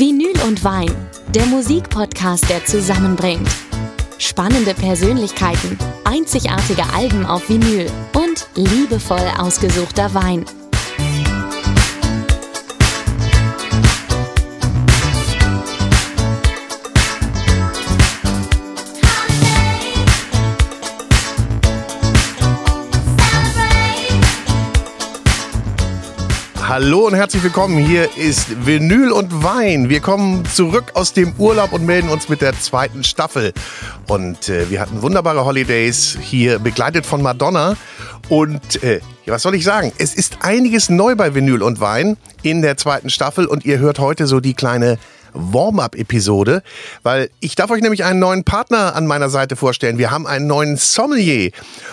Vinyl und Wein, der Musikpodcast, der zusammenbringt. Spannende Persönlichkeiten, einzigartige Alben auf Vinyl und liebevoll ausgesuchter Wein. Hallo und herzlich willkommen. Hier ist Vinyl und Wein. Wir kommen zurück aus dem Urlaub und melden uns mit der zweiten Staffel. Und äh, wir hatten wunderbare Holidays hier, begleitet von Madonna. Und äh, was soll ich sagen? Es ist einiges neu bei Vinyl und Wein in der zweiten Staffel. Und ihr hört heute so die kleine Warm-up-Episode, weil ich darf euch nämlich einen neuen Partner an meiner Seite vorstellen. Wir haben einen neuen Sommelier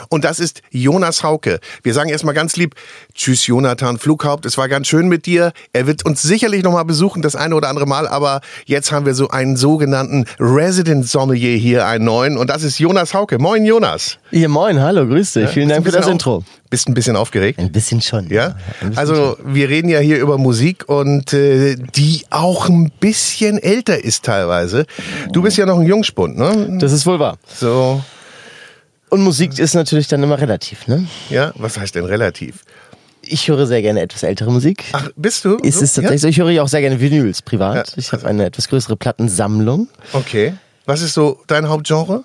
und das ist Jonas Hauke. Wir sagen erstmal ganz lieb Tschüss Jonathan Flughaupt, es war ganz schön mit dir. Er wird uns sicherlich nochmal besuchen, das eine oder andere Mal, aber jetzt haben wir so einen sogenannten Resident Sommelier hier, einen neuen und das ist Jonas Hauke. Moin Jonas. Ja, moin, hallo, grüß dich. Ja, Vielen Dank für das Intro. Bist ein bisschen aufgeregt? Ein bisschen schon. Ja. Bisschen also schon. wir reden ja hier über Musik und äh, die auch ein bisschen älter ist teilweise. Du bist ja noch ein Jungspund, ne? Das ist wohl wahr. So. Und Musik ist natürlich dann immer relativ, ne? Ja, was heißt denn relativ? Ich höre sehr gerne etwas ältere Musik. Ach, bist du? Ist es tatsächlich ja? so? Ich höre ja auch sehr gerne Vinyls privat. Ja. Ich habe eine etwas größere Plattensammlung. Okay. Was ist so dein Hauptgenre?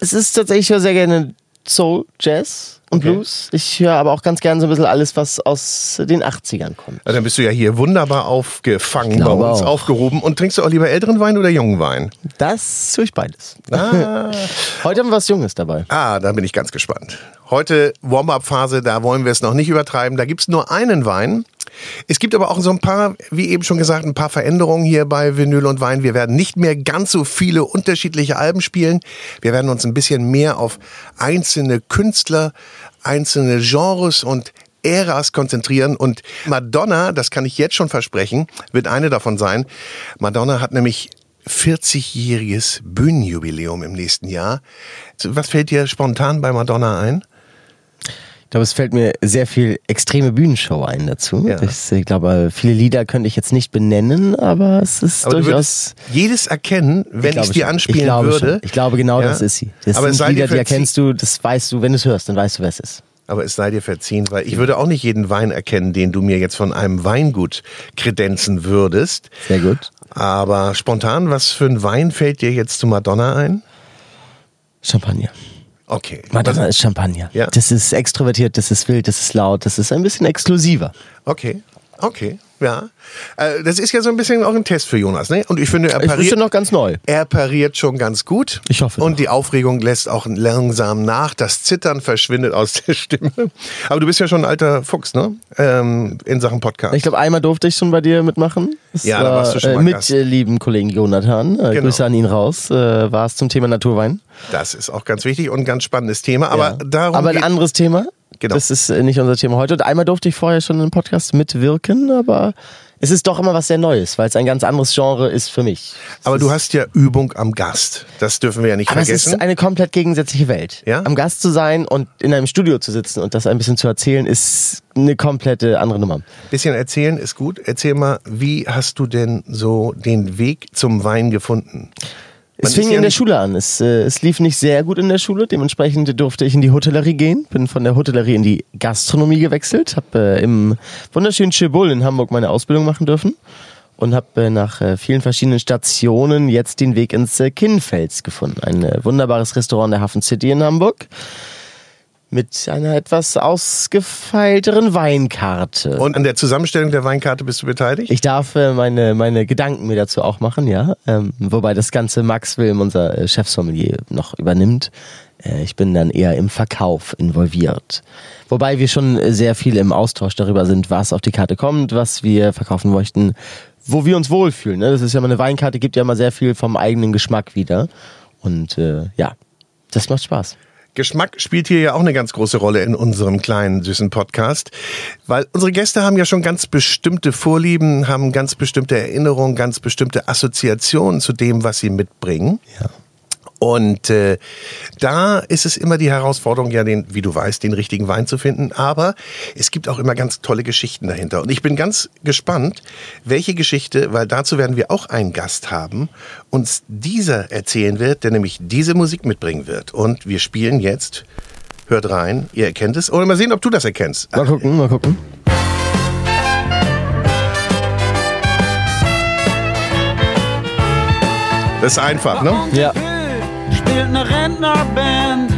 Es ist tatsächlich, ich höre sehr gerne Soul, Jazz und okay. Blues. Ich höre aber auch ganz gerne so ein bisschen alles, was aus den 80ern kommt. Also dann bist du ja hier wunderbar aufgefangen bei uns, auch. aufgehoben. Und trinkst du auch lieber älteren Wein oder jungen Wein? Das tue ich beides. Ah. Heute haben wir was Junges dabei. Ah, da bin ich ganz gespannt. Heute Warm-up-Phase, da wollen wir es noch nicht übertreiben. Da gibt es nur einen Wein. Es gibt aber auch so ein paar, wie eben schon gesagt, ein paar Veränderungen hier bei Vinyl und Wein. Wir werden nicht mehr ganz so viele unterschiedliche Alben spielen. Wir werden uns ein bisschen mehr auf einzelne Künstler, einzelne Genres und Äras konzentrieren und Madonna, das kann ich jetzt schon versprechen, wird eine davon sein. Madonna hat nämlich 40-jähriges Bühnenjubiläum im nächsten Jahr. Was fällt dir spontan bei Madonna ein? Ich glaube, es fällt mir sehr viel extreme Bühnenshow ein dazu. Ja. Ich, ich glaube, viele Lieder könnte ich jetzt nicht benennen, aber es ist aber durchaus. jedes erkennen, wenn ich es dir anspielen ich würde. Schon. Ich glaube, genau ja? das ist sie. Das aber sind Lieder, die erkennst du, das weißt du, wenn du es hörst, dann weißt du, wer es ist. Aber es sei dir verziehen, weil ich würde auch nicht jeden Wein erkennen, den du mir jetzt von einem Weingut kredenzen würdest. Sehr gut. Aber spontan, was für ein Wein fällt dir jetzt zu Madonna ein? Champagner. Okay. Madonna ist Champagner. Ja. Das ist extrovertiert, das ist wild, das ist laut, das ist ein bisschen exklusiver. Okay. Okay, ja. Äh, das ist ja so ein bisschen auch ein Test für Jonas, ne? Und ich finde, er pariert, noch ganz neu. Er pariert schon ganz gut. Ich hoffe. Und doch. die Aufregung lässt auch langsam nach. Das Zittern verschwindet aus der Stimme. Aber du bist ja schon ein alter Fuchs, ne? Ähm, in Sachen Podcast. Ich glaube, einmal durfte ich schon bei dir mitmachen. Das ja, da warst du schon mal äh, Mit. Äh, lieben Kollegen Jonathan. Äh, genau. Grüße an ihn raus. Äh, war es zum Thema Naturwein. Das ist auch ganz wichtig und ein ganz spannendes Thema. Aber ja. darum. Aber ein anderes Thema. Genau. Das ist äh, nicht unser Thema heute. Und einmal durfte ich vorher schon im Podcast mitwirken, aber es ist doch immer was sehr Neues, weil es ein ganz anderes Genre ist für mich. Aber du hast ja Übung am Gast. Das dürfen wir ja nicht aber vergessen. Es ist eine komplett gegensätzliche Welt. Ja? Am Gast zu sein und in einem Studio zu sitzen und das ein bisschen zu erzählen, ist eine komplette andere Nummer. Bisschen erzählen ist gut. Erzähl mal, wie hast du denn so den Weg zum Wein gefunden? Es fing ja in der Schule an. Es, äh, es lief nicht sehr gut in der Schule. Dementsprechend durfte ich in die Hotellerie gehen. Bin von der Hotellerie in die Gastronomie gewechselt. Habe äh, im wunderschönen Schibull in Hamburg meine Ausbildung machen dürfen. Und habe äh, nach äh, vielen verschiedenen Stationen jetzt den Weg ins äh, Kinnfels gefunden. Ein äh, wunderbares Restaurant der Hafen City in Hamburg mit einer etwas ausgefeilteren Weinkarte. Und an der Zusammenstellung der Weinkarte bist du beteiligt? Ich darf äh, meine, meine Gedanken mir dazu auch machen, ja. Ähm, wobei das Ganze Max Wilm, unser äh, Chefsommelier, noch übernimmt. Äh, ich bin dann eher im Verkauf involviert. Wobei wir schon sehr viel im Austausch darüber sind, was auf die Karte kommt, was wir verkaufen möchten, wo wir uns wohlfühlen. Ne? Das ist ja mal eine Weinkarte, gibt ja immer sehr viel vom eigenen Geschmack wieder. Und äh, ja, das macht Spaß. Geschmack spielt hier ja auch eine ganz große Rolle in unserem kleinen süßen Podcast, weil unsere Gäste haben ja schon ganz bestimmte Vorlieben, haben ganz bestimmte Erinnerungen, ganz bestimmte Assoziationen zu dem, was sie mitbringen. Ja. Und äh, da ist es immer die Herausforderung, ja, den, wie du weißt, den richtigen Wein zu finden. Aber es gibt auch immer ganz tolle Geschichten dahinter. Und ich bin ganz gespannt, welche Geschichte, weil dazu werden wir auch einen Gast haben, uns dieser erzählen wird, der nämlich diese Musik mitbringen wird. Und wir spielen jetzt, hört rein, ihr erkennt es. Oder mal sehen, ob du das erkennst. Mal gucken, mal gucken. Das ist einfach, ne? Ja. Spielt eine Rentnerband.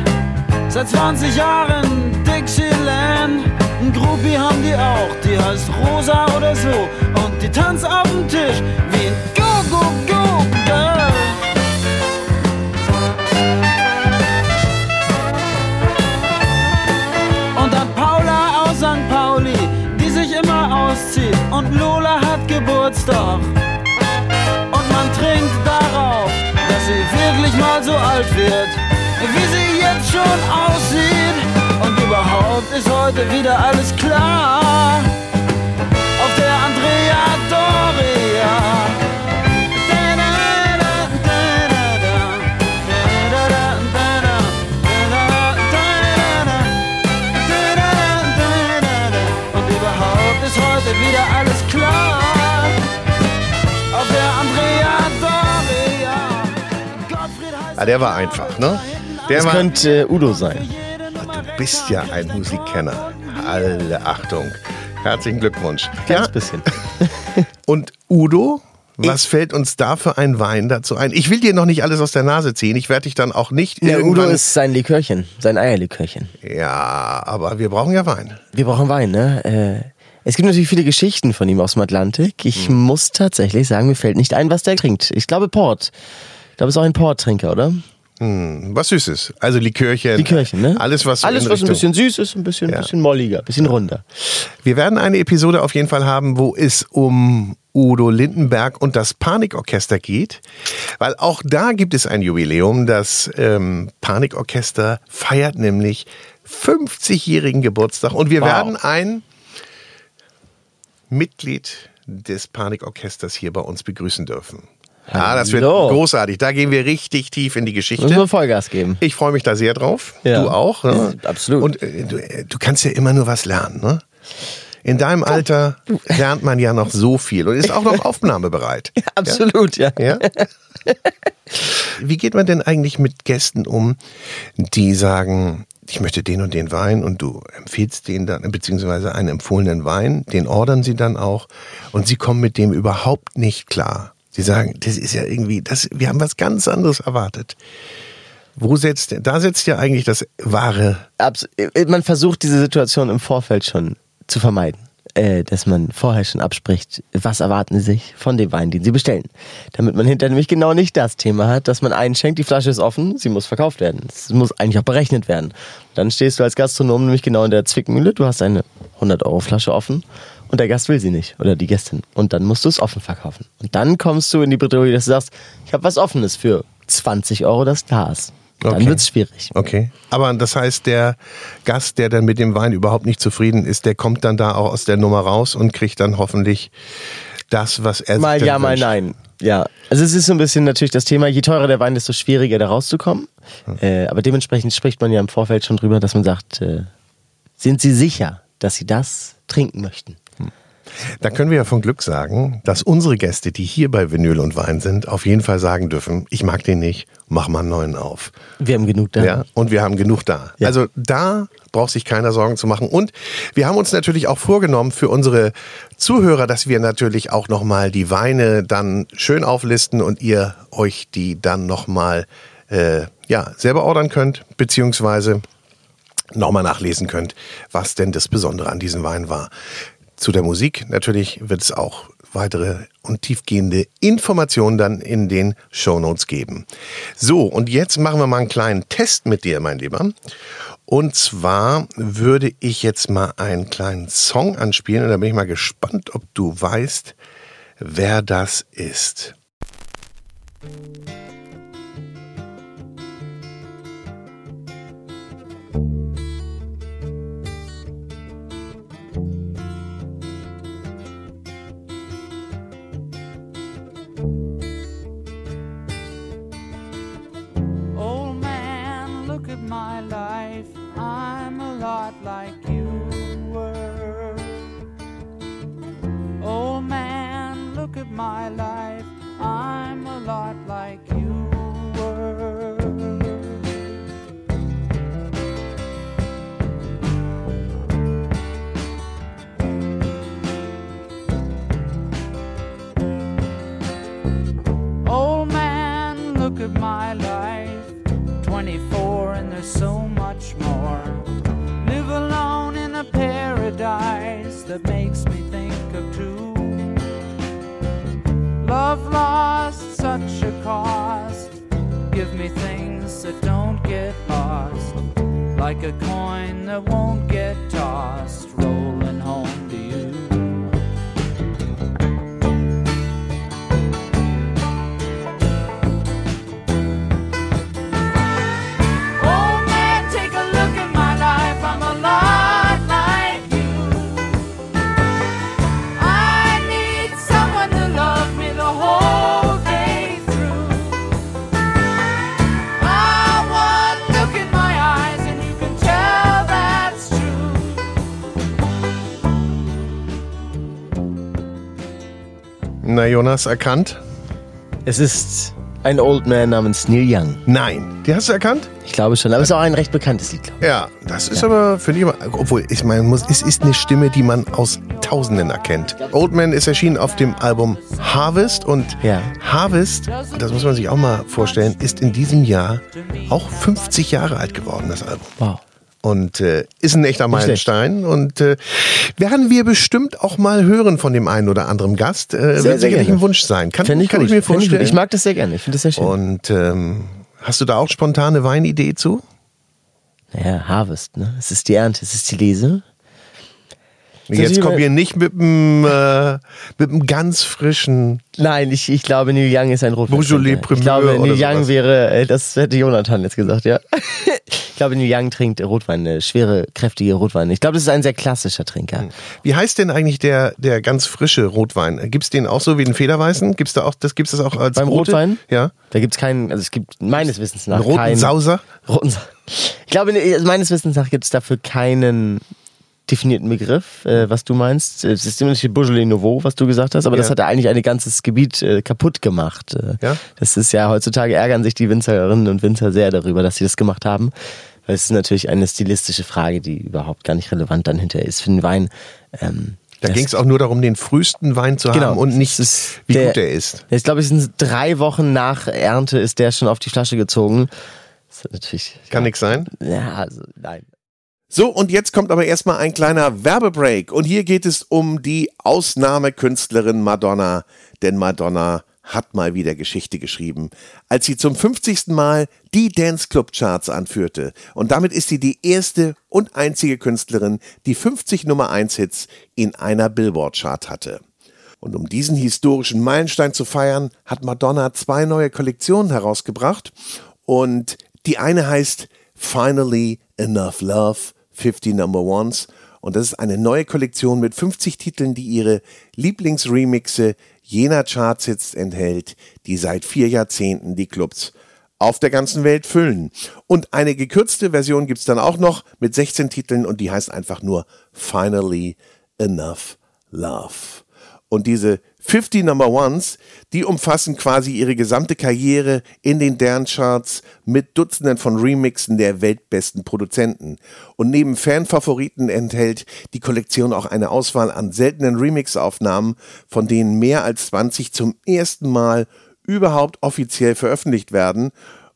Seit 20 Jahren Dixieland. Ein Groupie haben die auch, die heißt Rosa oder so. Und die tanzt auf dem Tisch wie ein Go-Go-Go-Girl. Und dann Paula aus St. Pauli, die sich immer auszieht. Und Lola hat Geburtstag. Wirklich mal so alt wird, wie sie jetzt schon aussieht. Und überhaupt ist heute wieder alles klar. Auf der Andrea Doria. Heißt Ah, der war einfach, ne? Der Das war, könnte äh, Udo sein. du bist ja ein Musikkenner. Alle Achtung. Herzlichen Glückwunsch. Ganz Ja, bisschen. und Udo, was fällt uns da für ein Wein dazu ein? Ich will dir noch nicht alles aus der Nase ziehen. Ich werde dich dann auch nicht Der Udo ist sein Likörchen, sein Eierlikörchen. ja, aber wir brauchen ja Wein. Wir brauchen Wein, ne? Äh, es gibt natürlich viele Geschichten von ihm aus dem Atlantik. Ich Hm. muss tatsächlich sagen, mir fällt nicht ein, was der trinkt. Ich glaube Port. Ich glaube, es ist auch ein Port-Trinker, oder? Was Süßes. Also Likörchen. Likörchen, ne? Alles, was so Alles, was ein bisschen süß ist, ein bisschen, Ja. bisschen molliger, ein bisschen runder. Wir werden eine Episode auf jeden Fall haben, wo es um Udo Lindenberg und das Panikorchester geht, weil auch da gibt es ein Jubiläum. Das ähm, Panikorchester feiert nämlich 50-jährigen Geburtstag und wir Wow. werden ein Mitglied des Panikorchesters hier bei uns begrüßen dürfen. Ja, das wird Hallo. großartig. Da gehen wir richtig tief in die Müssen wir Geschichte. Vollgas geben. Ich freue mich da sehr drauf. Ja. Du auch. Ne? Ja, absolut. Und äh, du, äh, du kannst ja immer nur was lernen. Ne? In deinem Alter lernt man ja noch so viel und ist auch noch aufnahmebereit. Absolut, ja. Ja? Wie geht man denn eigentlich mit Gästen um, die sagen, ich möchte den und den Wein und du empfiehlst den dann, beziehungsweise einen empfohlenen Wein, den ordern sie dann auch und sie kommen mit dem überhaupt nicht klar. Sie sagen, das ist ja irgendwie, das, wir haben was ganz anderes erwartet. Wo setzt, da setzt ja eigentlich das wahre, Abs äh, man versucht diese Situation im Vorfeld schon zu vermeiden. Äh, dass man vorher schon abspricht, was erwarten sie sich von dem Wein, den sie bestellen. Damit man hinterher nämlich genau nicht das Thema hat, dass man einschenkt, die Flasche ist offen, sie muss verkauft werden. Es muss eigentlich auch berechnet werden. Dann stehst du als Gastronom nämlich genau in der Zwickmühle, du hast eine 100-Euro-Flasche offen und der Gast will sie nicht oder die Gästin. Und dann musst du es offen verkaufen. Und dann kommst du in die Bredouille, dass du sagst, ich habe was Offenes für 20 Euro das Glas. Dann Okay. wird's schwierig. Okay. Aber das heißt, der Gast, der dann mit dem Wein überhaupt nicht zufrieden ist, der kommt dann da auch aus der Nummer raus und kriegt dann hoffentlich das, was er Mal ja, dann mal wünscht. nein. Ja, also es ist so ein bisschen natürlich das Thema, je teurer der Wein, desto schwieriger da rauszukommen. Äh, aber dementsprechend spricht man ja im Vorfeld schon drüber, dass man sagt, äh, sind Sie sicher, dass Sie das trinken möchten? Da können wir ja von Glück sagen, dass unsere Gäste, die hier bei Vinyl und Wein sind, auf jeden Fall sagen dürfen, ich mag den nicht, mach mal einen neuen auf. Wir haben genug da. Ja, und wir haben genug da. Ja. Also da braucht sich keiner Sorgen zu machen. Und wir haben uns natürlich auch vorgenommen für unsere Zuhörer, dass wir natürlich auch nochmal die Weine dann schön auflisten und ihr euch die dann nochmal äh, ja, selber ordern könnt, beziehungsweise nochmal nachlesen könnt, was denn das Besondere an diesem Wein war. Zu der Musik natürlich wird es auch weitere und tiefgehende Informationen dann in den Shownotes geben. So, und jetzt machen wir mal einen kleinen Test mit dir, mein Lieber. Und zwar würde ich jetzt mal einen kleinen Song anspielen und da bin ich mal gespannt, ob du weißt, wer das ist. life, I'm a lot like you were. Oh man, look at my life, I'm a lot like you. That makes me think of two. Love lost such a cost. Give me things that don't get lost. Like a coin that won't get tossed. Rolling Jonas, erkannt? Es ist ein Old Man namens Neil Young. Nein. Die hast du erkannt? Ich glaube schon, aber es ist auch ein recht bekanntes Lied, glaube Ja, das ist aber, finde ich, aber- obwohl, ich meine, muss, es ist eine Stimme, die man aus Tausenden erkennt. Old Man ist erschienen auf dem Album Harvest und Ja. Harvest, das muss man sich auch mal vorstellen, ist in diesem Jahr auch 50 Jahre alt geworden, das Album. ich. Wow. Und äh, ist ein echter. Meilenstein. Und äh, werden wir bestimmt auch mal hören von dem einen oder anderen Gast. Äh, wird sehr sicherlich gerne. ein Wunsch sein. Kann, Fänd ich kann gut. ich mir Fänd ich, vorstellen. ich mag das sehr gerne. Ich finde das sehr schön. Und ähm, hast du da auch spontane Weinidee zu? ja, Harvest, ne? Es ist die Ernte, es ist die Lese. Jetzt kommen wir nicht mit einem äh, mit einem ganz frischen. Nein, ich, ich glaube, Neil Young ist ein Rotwein. Beaujolais Ich glaube, Neil Young sowas. wäre, äh, das hätte Jonathan jetzt gesagt, ja. ich glaube, Neil Young trinkt Rotwein, schwere, kräftige Rotwein. Ich glaube, das ist ein sehr klassischer Trinker. Wie heißt denn eigentlich der der ganz frische Rotwein? Gibt's den auch so wie den Federweißen? Gibt's da auch das gibt's das auch als Beim rote? Rotwein? Ja. Da gibt's keinen, also es gibt meines Wissens nach Einen roten keinen. Sauser? Roten Sa ich glaube, meines Wissens nach gibt es dafür keinen definierten Begriff, äh, was du meinst. Es ist immer noch die Beaujolais Nouveau, was du gesagt hast, aber das Ja. hat ja eigentlich ein ganzes Gebiet äh, kaputt gemacht. Äh, Ja? Das ist ja, heutzutage ärgern sich die Winzerinnen und Winzer sehr darüber, dass sie das gemacht haben. Weil es ist natürlich eine stilistische Frage, die überhaupt gar nicht relevant dann hinterher ist für den Wein. Ähm, Da das- ging es auch nur darum, den frühesten Wein zu Genau. haben und nicht, Das ist wie der- gut er ist. Ich glaube, es sind drei Wochen nach Ernte ist der schon auf die Flasche gezogen. Das ist natürlich. Kann nix sein. Ja, also nein. So, und jetzt kommt aber erstmal ein kleiner Werbebreak. Und hier geht es um die Ausnahmekünstlerin Madonna. Denn Madonna hat mal wieder Geschichte geschrieben, als sie zum 50. Mal die Dance Club Charts anführte. Und damit ist sie die erste und einzige Künstlerin, die 50 Nummer 1 Hits in einer Billboard Chart hatte. Und um diesen historischen Meilenstein zu feiern, hat Madonna zwei neue Kollektionen herausgebracht. Und die eine heißt Finally Enough Love, 50 Number Ones. Und das ist eine neue Kollektion mit 50 Titeln, die ihre Lieblingsremixe jener Chartshits enthält, die seit vier Jahrzehnten die Clubs auf der ganzen Welt füllen. Und eine gekürzte Version gibt's dann auch noch mit 16 Titeln und die heißt einfach nur Finally Enough Love. Und diese 50 Number Ones, die umfassen quasi ihre gesamte Karriere in den Dance-Charts mit Dutzenden von Remixen der weltbesten Produzenten. Und neben Fanfavoriten enthält die Kollektion auch eine Auswahl an seltenen Remix-Aufnahmen, von denen mehr als 20 zum ersten Mal überhaupt offiziell veröffentlicht werden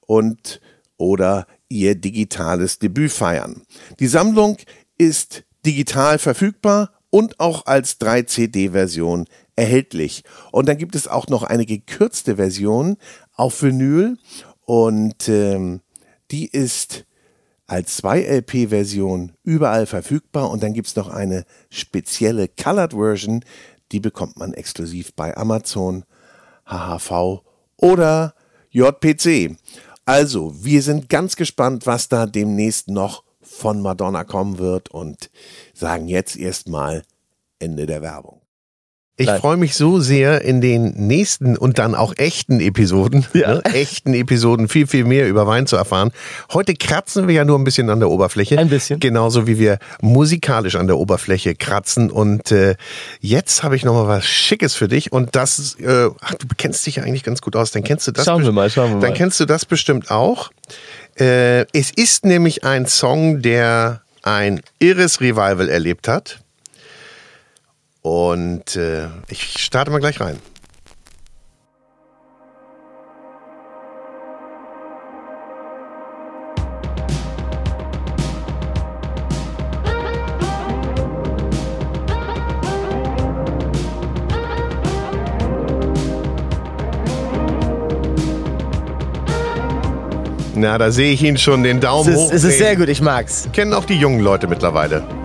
und oder ihr digitales Debüt feiern. Die Sammlung ist digital verfügbar und auch als 3-CD-Version erhältlich. Und dann gibt es auch noch eine gekürzte Version auf Vinyl und ähm, die ist als 2-LP-Version überall verfügbar und dann gibt es noch eine spezielle Colored Version, die bekommt man exklusiv bei Amazon, HHV oder JPC. Also, wir sind ganz gespannt, was da demnächst noch von Madonna kommen wird und sagen jetzt erstmal Ende der Werbung. Ich freue mich so sehr in den nächsten und dann auch echten Episoden, ja. ne, echten Episoden viel, viel mehr über Wein zu erfahren. Heute kratzen wir ja nur ein bisschen an der Oberfläche. Ein bisschen. Genauso wie wir musikalisch an der Oberfläche kratzen. Und äh, jetzt habe ich nochmal was Schickes für dich. Und das, äh, ach, du kennst dich ja eigentlich ganz gut aus. Dann kennst du das. Schauen wir mal, schauen wir mal. Dann kennst du das bestimmt auch. Äh, es ist nämlich ein Song, der ein irres Revival erlebt hat. Und äh, ich starte mal gleich rein. Na, da sehe ich ihn schon den Daumen es ist, hoch. Es ist sehr gut, ich mag's. Kennen auch die jungen Leute mittlerweile.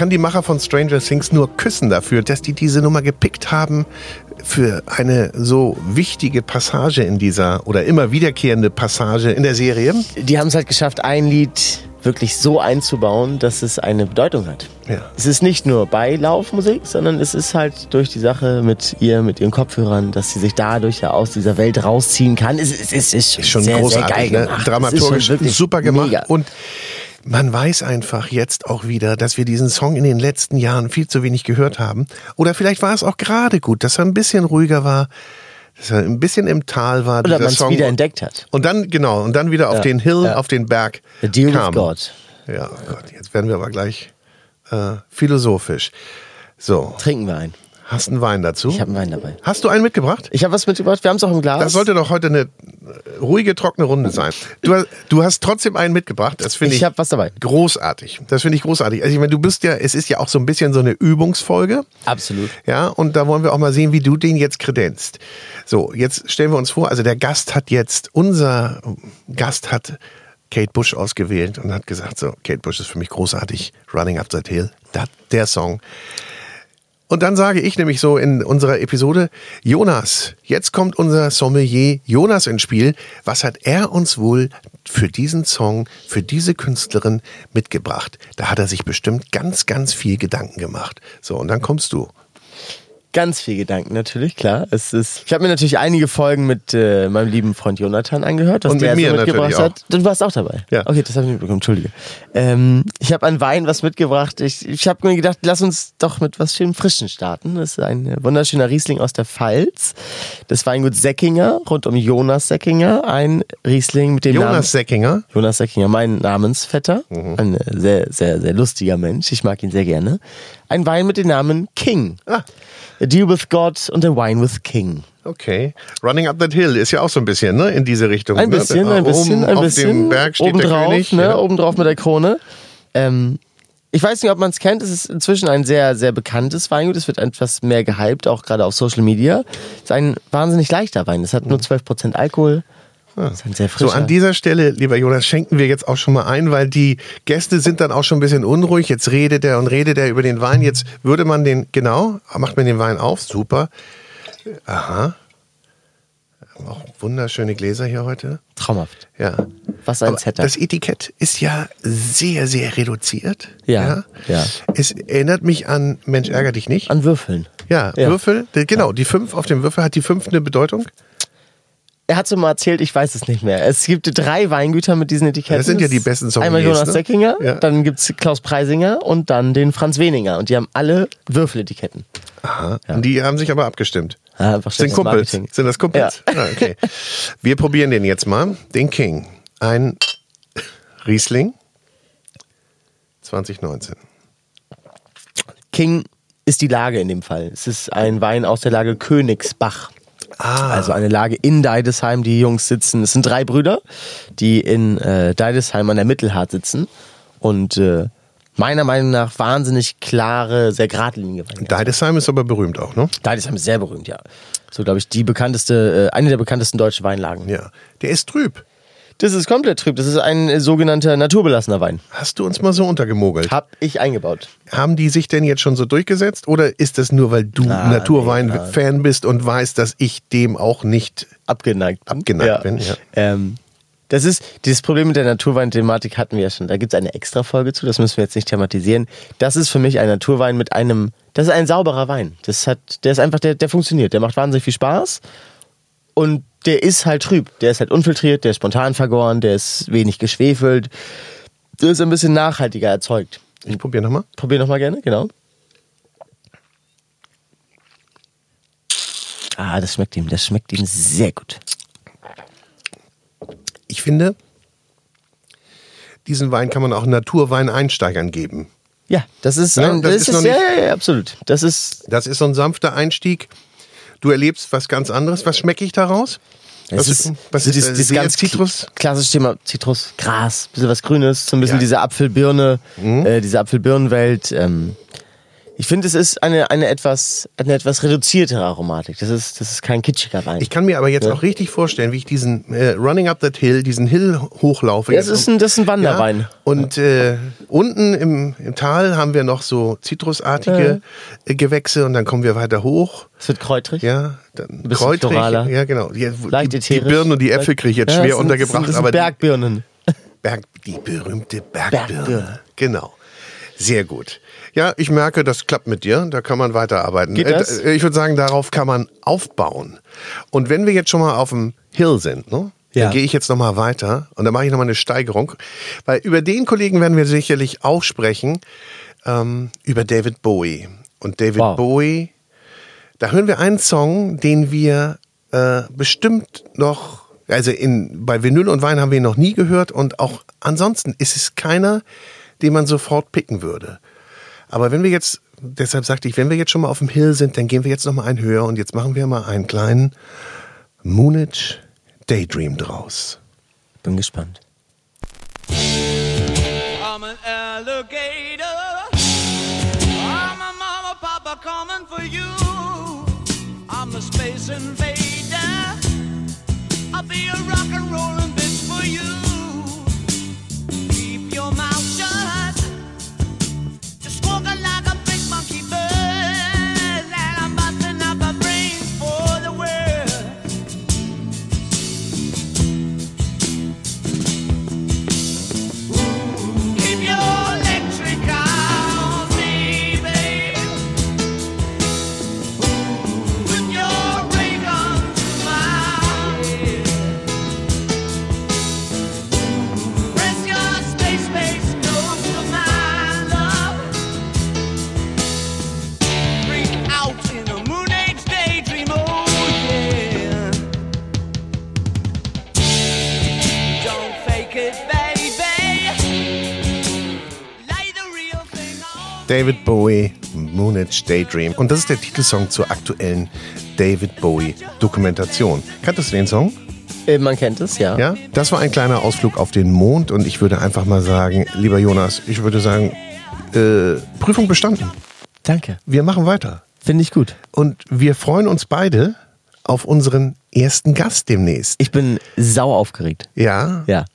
Kann die Macher von Stranger Things nur küssen dafür, dass die diese Nummer gepickt haben für eine so wichtige Passage in dieser oder immer wiederkehrende Passage in der Serie. Die haben es halt geschafft, ein Lied wirklich so einzubauen, dass es eine Bedeutung hat. Ja. Es ist nicht nur Beilaufmusik, sondern es ist halt durch die Sache mit ihr, mit ihren Kopfhörern, dass sie sich dadurch ja aus dieser Welt rausziehen kann. Es, es, es ist, ist schon sehr, großartig, sehr geil ne? Dramaturgisch super gemacht mega. und man weiß einfach jetzt auch wieder, dass wir diesen Song in den letzten Jahren viel zu wenig gehört haben. Oder vielleicht war es auch gerade gut, dass er ein bisschen ruhiger war, dass er ein bisschen im Tal war. Oder man es wieder entdeckt hat. Und dann, genau, und dann wieder auf ja, den Hill, ja. auf den Berg The Deal kam. with God. Ja, oh Gott, jetzt werden wir aber gleich äh, philosophisch. So. Trinken wir ein. Hast einen Wein dazu? Ich habe einen Wein dabei. Hast du einen mitgebracht? Ich habe was mitgebracht. Wir haben es auch im Glas. Das sollte doch heute eine ruhige, trockene Runde sein. Du, du hast trotzdem einen mitgebracht. Das finde ich. Ich habe was dabei. Großartig. Das finde ich großartig. Also ich meine, du bist ja, es ist ja auch so ein bisschen so eine Übungsfolge. Absolut. Ja, und da wollen wir auch mal sehen, wie du den jetzt kredenzt. So, jetzt stellen wir uns vor, also der Gast hat jetzt, unser Gast hat Kate Bush ausgewählt und hat gesagt, so, Kate Bush ist für mich großartig. Running Up That Hill. Das, der Song. Und dann sage ich nämlich so in unserer Episode, Jonas, jetzt kommt unser Sommelier Jonas ins Spiel. Was hat er uns wohl für diesen Song, für diese Künstlerin mitgebracht? Da hat er sich bestimmt ganz, ganz viel Gedanken gemacht. So, und dann kommst du. Ganz viel Gedanken natürlich, klar. Es ist, ich habe mir natürlich einige Folgen mit äh, meinem lieben Freund Jonathan angehört, was Und der mit so mitgebracht hat. Du warst auch dabei. Ja. Okay, das habe ich nicht bekommen, entschuldige. Ähm, ich habe an Wein was mitgebracht. Ich, ich habe mir gedacht, lass uns doch mit was schön Frischen starten. Das ist ein wunderschöner Riesling aus der Pfalz. Das Weingut Säckinger, rund um Jonas Säckinger. Ein Riesling mit dem Jonas Namen... Säckinger? Jonas Säckinger, mein Namensvetter. Mhm. Ein sehr, sehr, sehr lustiger Mensch. Ich mag ihn sehr gerne. Ein Wein mit dem Namen King. Ah. A Deal with God und A Wine with King. Okay. Running Up That Hill ist ja auch so ein bisschen, ne, in diese Richtung. Ein bisschen, ne? ein bisschen, ein auf bisschen. Dem Berg steht obendrauf, der König, ne, ja. obendrauf mit der Krone. Ähm, ich weiß nicht, ob man es kennt. Es ist inzwischen ein sehr, sehr bekanntes Weingut. Es wird etwas mehr gehypt, auch gerade auf Social Media. Es ist ein wahnsinnig leichter Wein. Es hat nur 12% Alkohol. Sehr frischer. So, an dieser Stelle, lieber Jonas, schenken wir jetzt auch schon mal ein, weil die Gäste sind dann auch schon ein bisschen unruhig. Jetzt redet er und redet er über den Wein. Jetzt würde man den, genau, macht man den Wein auf. Super. Aha. Auch wunderschöne Gläser hier heute. Traumhaft. Ja. Was ein Aber Setup. Das Etikett ist ja sehr, sehr reduziert. Ja, ja. Es erinnert mich an Mensch, ärger dich nicht. An Würfeln. Ja, Ja. Würfel. Genau, die fünf auf dem Würfel hat die fünf eine Bedeutung. Er hat so mal erzählt, ich weiß es nicht mehr. Es gibt drei Weingüter mit diesen Etiketten. Das sind ja die besten Sommeliers, Einmal Jonas ne? Säckinger, Ja. dann gibt es Klaus Preisinger und dann den Franz Weninger. Und die haben alle Würfeletiketten. Aha. Und die haben sich aber abgestimmt. Ja, einfach Sind Kumpels. Marketing. Sind das Kumpels? Ah, okay. Wir probieren den jetzt mal. Den King. Ein Riesling 2019. King ist die Lage in dem Fall. Es ist ein Wein aus der Lage Königsbach. Ah. Also eine Lage in Deidesheim. Die Jungs sitzen, es sind drei Brüder, die in äh, Deidesheim an der Mittelhart sitzen und äh, meiner Meinung nach wahnsinnig klare, sehr geradlinige Weine. Deidesheim ist aber berühmt auch, ne? Deidesheim ist sehr berühmt, ja. So glaube ich die bekannteste, äh, eine der bekanntesten deutschen Weinlagen. Ja. Der ist trüb. Das ist komplett trüb. Das ist ein äh, sogenannter naturbelassener Wein. Hast du uns mal so untergemogelt? Hab ich eingebaut. Haben die sich denn jetzt schon so durchgesetzt oder ist das nur, weil du Ah, Naturwein-Fan bist und weißt, dass ich dem auch nicht Abgeneigt. bin. Abgeneigt bin, ja. Ähm, das ist, dieses Problem mit der Naturwein-Thematik hatten wir ja schon. Da gibt es eine extra Folge zu, das müssen wir jetzt nicht thematisieren. Das ist für mich ein Naturwein mit einem, das ist ein sauberer Wein. Das hat, der ist einfach, der, der funktioniert. Der macht wahnsinnig viel Spaß und der ist halt trüb. Der ist halt unfiltriert, der ist spontan vergoren, der ist wenig geschwefelt. Der ist ein bisschen nachhaltiger erzeugt. Ich probiere nochmal. Probier noch mal gerne, genau. Ah, das schmeckt ihm, das schmeckt ihm sehr gut. Ich finde, diesen Wein kann man auch Naturwein-Einsteigern geben. Ja, das ist, Ja, ein, das das ist ist, ja, nicht- ja, ja, absolut. Das ist, Das ist so ein sanfter Einstieg. Du erlebst was ganz anderes. Was schmecke ich daraus? es Was ist, ist, was ist, dieses sehr ganz Zitrus? klassische Thema Zitrus, Gras, bisschen was Grünes, so ein bisschen Ja. diese Apfelbirne, Mhm. äh, diese Apfelbirnenwelt. Ähm, ich finde, es ist eine, eine, etwas, eine etwas reduziertere Aromatik. Das ist, das ist kein kitschiger Wein. Ich kann mir aber jetzt Ja. auch richtig vorstellen, wie ich diesen äh, Running Up That Hill, diesen Hill hochlaufe. Ja, das ist ein- das ist ein Wanderwein. Ja, und äh, unten im, im Tal haben wir noch so zitrusartige äh, Gewächse und dann kommen wir weiter hoch. es wird kräutrig. Ja, dann kräutrig. floraler. Ja, genau. Ja, Leicht die, die. Birnen und die Äpfel kriege ich jetzt Ja, schwer sind- untergebracht, Das sind, das aber sind Bergbirnen. die, Berg, die berühmte Bergbirne. Bergbirne. Genau. Sehr gut. Ja, ich merke, das klappt mit dir. Da kann man weiterarbeiten. Geht das? Äh, Ich würde sagen, darauf kann man aufbauen. Und wenn wir jetzt schon mal auf dem Hill sind, ne? Ja. Dann gehe ich jetzt noch mal weiter und dann mache ich noch mal eine Steigerung, weil über den Kollegen werden wir sicherlich auch sprechen, ähm, über David Bowie. Und David Wow. Bowie, da hören wir einen Song, den wir äh, bestimmt noch, also in, bei Vinyl und Wein haben wir ihn noch nie gehört und auch ansonsten ist es keiner, den man sofort picken würde. Aber wenn wir jetzt, deshalb sagte ich, wenn wir jetzt schon mal auf dem Hill sind, dann gehen wir jetzt noch mal einen höher und jetzt machen wir mal einen kleinen Moonage Daydream draus. Bin gespannt. I'm an alligator. I'm a mama, papa coming for you. I'm a space invader. I'll be a rock and rollin' bitch for you. David Bowie, Moonage Daydream. Und das ist der Titelsong zur aktuellen David Bowie Dokumentation. Kanntest du den Song? Äh, man kennt es, ja. Ja? Das war ein kleiner Ausflug auf den Mond und ich würde einfach mal sagen, lieber Jonas, ich würde sagen, äh, Prüfung bestanden. Danke. Wir machen weiter. Finde ich gut. Und wir freuen uns beide auf unseren ersten Gast demnächst. Ich bin sau aufgeregt. Ja. Ja.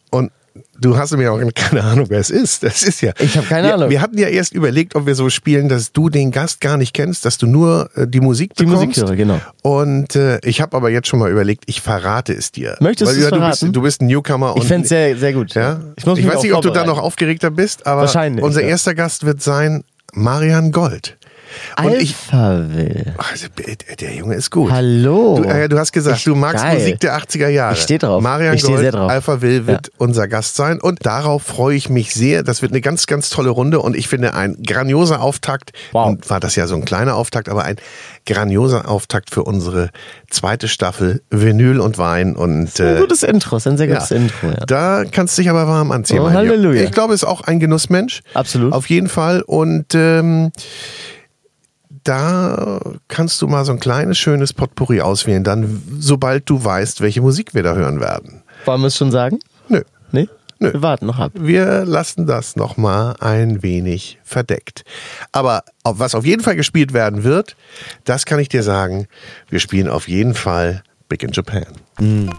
Du hast mir auch keine Ahnung, wer es ist. Das ist ja. Ich habe keine wir, Ahnung. Wir hatten ja erst überlegt, ob wir so spielen, dass du den Gast gar nicht kennst, dass du nur äh, die Musik Die bekommst. Musik höre, genau. Und äh, ich habe aber jetzt schon mal überlegt, ich verrate es dir. Möchtest Weil, du es ja, du verraten? bist, du bist ein Newcomer. Ich und- fände es sehr, sehr gut. ja? Ich, muss mich weiß nicht, ob du da noch aufgeregter bist, aber Wahrscheinlich, unser ja. erster Gast wird sein Marian Gold. Und ich, Alphaville. also, der Junge ist gut. Hallo. Du, äh, du hast gesagt, Ich- du magst geil. Musik der 80er Jahre. Ich steh drauf. Marian Ich Gold, sehr drauf. Alpha Will wird unser Gast sein und darauf freue ich mich sehr. Das wird eine ganz, ganz tolle Runde und ich finde ein grandioser Auftakt. Wow. Und war das ja so ein kleiner Auftakt, aber ein grandioser Auftakt für unsere zweite Staffel Vinyl und Wein und Ein äh, gutes Intro, ein sehr gutes Intro, ja. da kannst du dich aber warm anziehen. Oh. Halleluja. Ich glaube, ist auch ein Genussmensch. Absolut. Auf jeden Fall. Und ähm, da kannst du mal so ein kleines, schönes Potpourri auswählen, dann sobald du weißt, welche Musik wir da hören werden. Wollen wir es schon sagen? Nö. Nee? Nö. Wir warten noch ab. Wir lassen das nochmal ein wenig verdeckt. Aber was auf jeden Fall gespielt werden wird, das kann ich dir sagen, wir spielen auf jeden Fall Big in Japan. Mhm.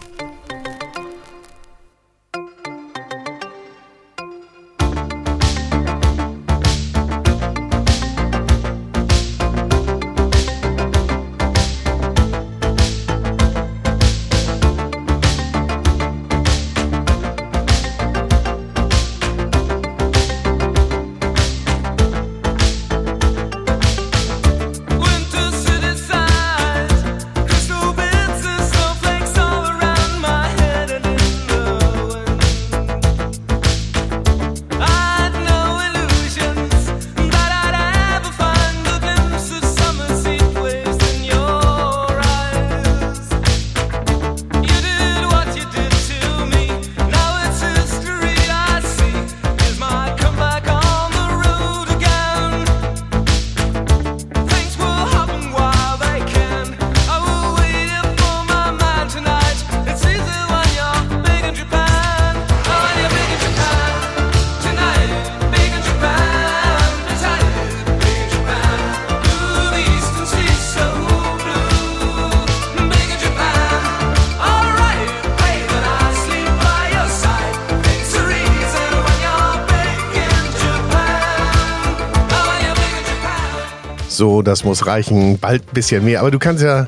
So, das muss reichen. Bald ein bisschen mehr. Aber du kannst ja,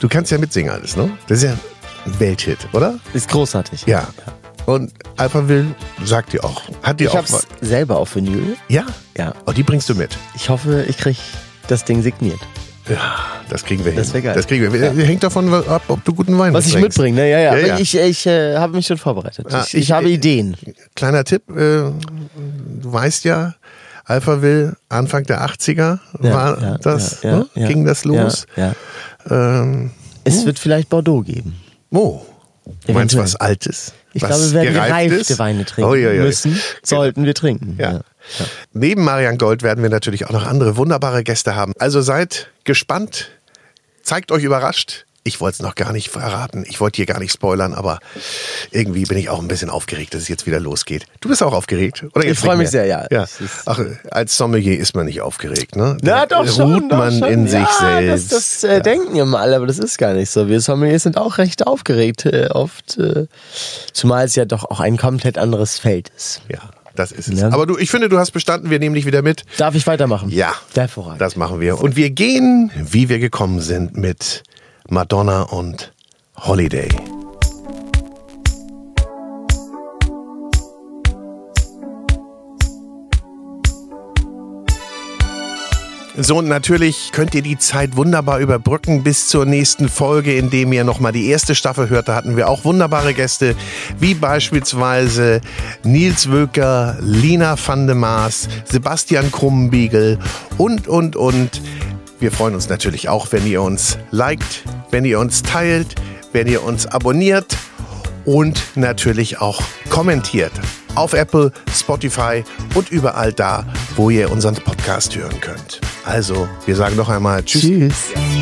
du kannst ja mitsingen alles, ne? Das ist ja ein Welthit, oder? Ist großartig. Ja. Und Alpha Will sagt dir auch. Hat dir ich auch hab's selber auf Vinyl. Ja? Ja. Oh, die bringst du mit. Ich hoffe, ich krieg das Ding signiert. Ja, das kriegen wir hin. Das wäre geil. Das kriegen wir. Ja. Hängt davon ab, ob du guten Wein Was ich mitbringst. mitbringe, ne? Ja, ja. Ja, ja. Ich, ich äh, habe mich schon vorbereitet. Ah, ich, ich, ich- habe Ideen. Kleiner Tipp, äh, du weißt ja, Alpha Will, Anfang der 80er Ja, war ja, das, ja, ne? ja, ging das los. Ja, ja. Ähm, Es wird vielleicht Bordeaux geben. oh, du meinst was Altes? Ich was glaube, wir werden gereift gereifte ist? Weine trinken Oh, ja, ja. müssen. Sollten wir trinken. Ja. Neben Marian Gold werden wir natürlich auch noch andere wunderbare Gäste haben. Also seid gespannt, zeigt euch überrascht. Ich wollte es noch gar nicht verraten. Ich wollte hier gar nicht spoilern, aber irgendwie bin ich auch ein bisschen aufgeregt, dass es jetzt wieder losgeht. Du bist auch aufgeregt, oder? Ich Jetzt freu nicht mich sehr, ja. ja. Ach, als Sommelier ist man nicht aufgeregt, ne? Na Da doch schon. Ruht doch man schon. in sich ja, selbst. Das, das äh, denken immer alle, aber das ist gar nicht so. Wir Sommeliers sind auch recht aufgeregt äh, oft. Äh, zumal es ja doch auch ein komplett anderes Feld ist. ja, das ist es. Ja. Aber du, ich finde, du hast bestanden. Wir nehmen dich wieder mit. Darf ich weitermachen? Ja, Hervorragend. das machen wir. Und wir gehen, wie wir gekommen sind, mit Madonna und Holiday. So, und natürlich könnt ihr die Zeit wunderbar überbrücken bis zur nächsten Folge, indem ihr nochmal die erste Staffel hört. Da hatten wir auch wunderbare Gäste, wie beispielsweise Nils Wöker, Lina van de Maas, Sebastian Krumbiegel und, und, und. Wir freuen uns natürlich auch, wenn ihr uns liked, wenn ihr uns teilt, wenn ihr uns abonniert und natürlich auch kommentiert auf Apple, Spotify und überall da, wo ihr unseren Podcast hören könnt. Also, wir sagen noch einmal Tschüss. Tschüss.